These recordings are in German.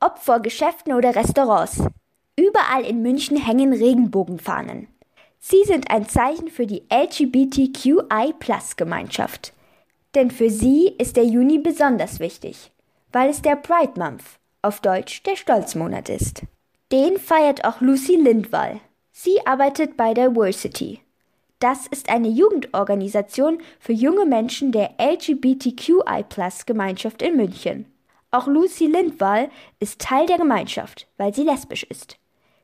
ob vor Geschäften oder Restaurants. Überall in München hängen Regenbogenfahnen. Sie sind ein Zeichen für die LGBTQI-Plus-Gemeinschaft. Denn für sie ist der Juni besonders wichtig, weil es der Pride Month, auf Deutsch der Stolzmonat ist. Den feiert auch Lucy Lindwall. Sie arbeitet bei Diversity. Das ist eine Jugendorganisation für junge Menschen der LGBTQI-Plus-Gemeinschaft in München. Auch Lucy Lindwall ist Teil der Gemeinschaft, weil sie lesbisch ist.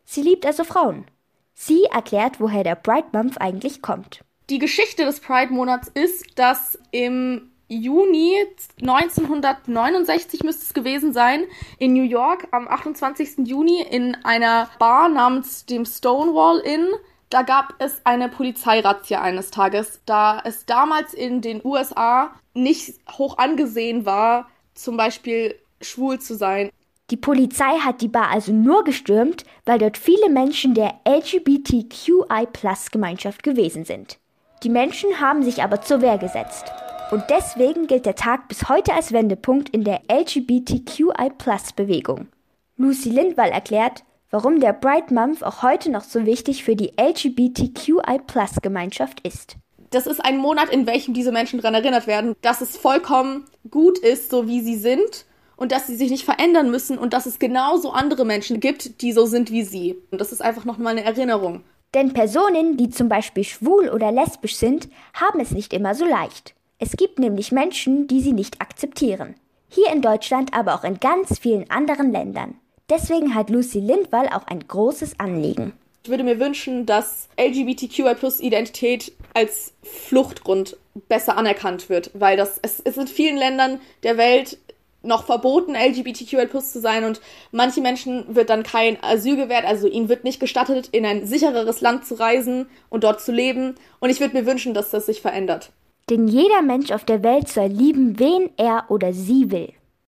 Sie liebt also Frauen. Sie erklärt, woher der Pride Month eigentlich kommt. Die Geschichte des Pride-Monats ist, dass im Juni 1969 müsste es gewesen sein, in New York am 28. Juni in einer Bar namens dem Stonewall Inn. Da gab es eine Polizeirazzia eines Tages, da es damals in den USA nicht hoch angesehen war, zum Beispiel schwul zu sein. Die Polizei hat die Bar also nur gestürmt, weil dort viele Menschen der LGBTQI-Plus-Gemeinschaft gewesen sind. Die Menschen haben sich aber zur Wehr gesetzt. Und deswegen gilt der Tag bis heute als Wendepunkt in der LGBTQI-Plus-Bewegung. Lucy Lindwall erklärt, warum der Bright Month auch heute noch so wichtig für die LGBTQI-Plus-Gemeinschaft ist. Das ist ein Monat, in welchem diese Menschen daran erinnert werden, dass es vollkommen gut ist, so wie sie sind und dass sie sich nicht verändern müssen und dass es genauso andere Menschen gibt, die so sind wie sie. Und das ist einfach nochmal eine Erinnerung. Denn Personen, die zum Beispiel schwul oder lesbisch sind, haben es nicht immer so leicht. Es gibt nämlich Menschen, die sie nicht akzeptieren. Hier in Deutschland, aber auch in ganz vielen anderen Ländern. Deswegen hat Lucy Lindwall auch ein großes Anliegen. Ich würde mir wünschen, dass LGBTQI-Identität als Fluchtgrund besser anerkannt wird, weil das es ist in vielen Ländern der Welt noch verboten, LGBTQI plus zu sein und manche Menschen wird dann kein Asyl gewährt, also ihnen wird nicht gestattet, in ein sichereres Land zu reisen und dort zu leben. Und ich würde mir wünschen, dass das sich verändert. Denn jeder Mensch auf der Welt soll lieben, wen er oder sie will.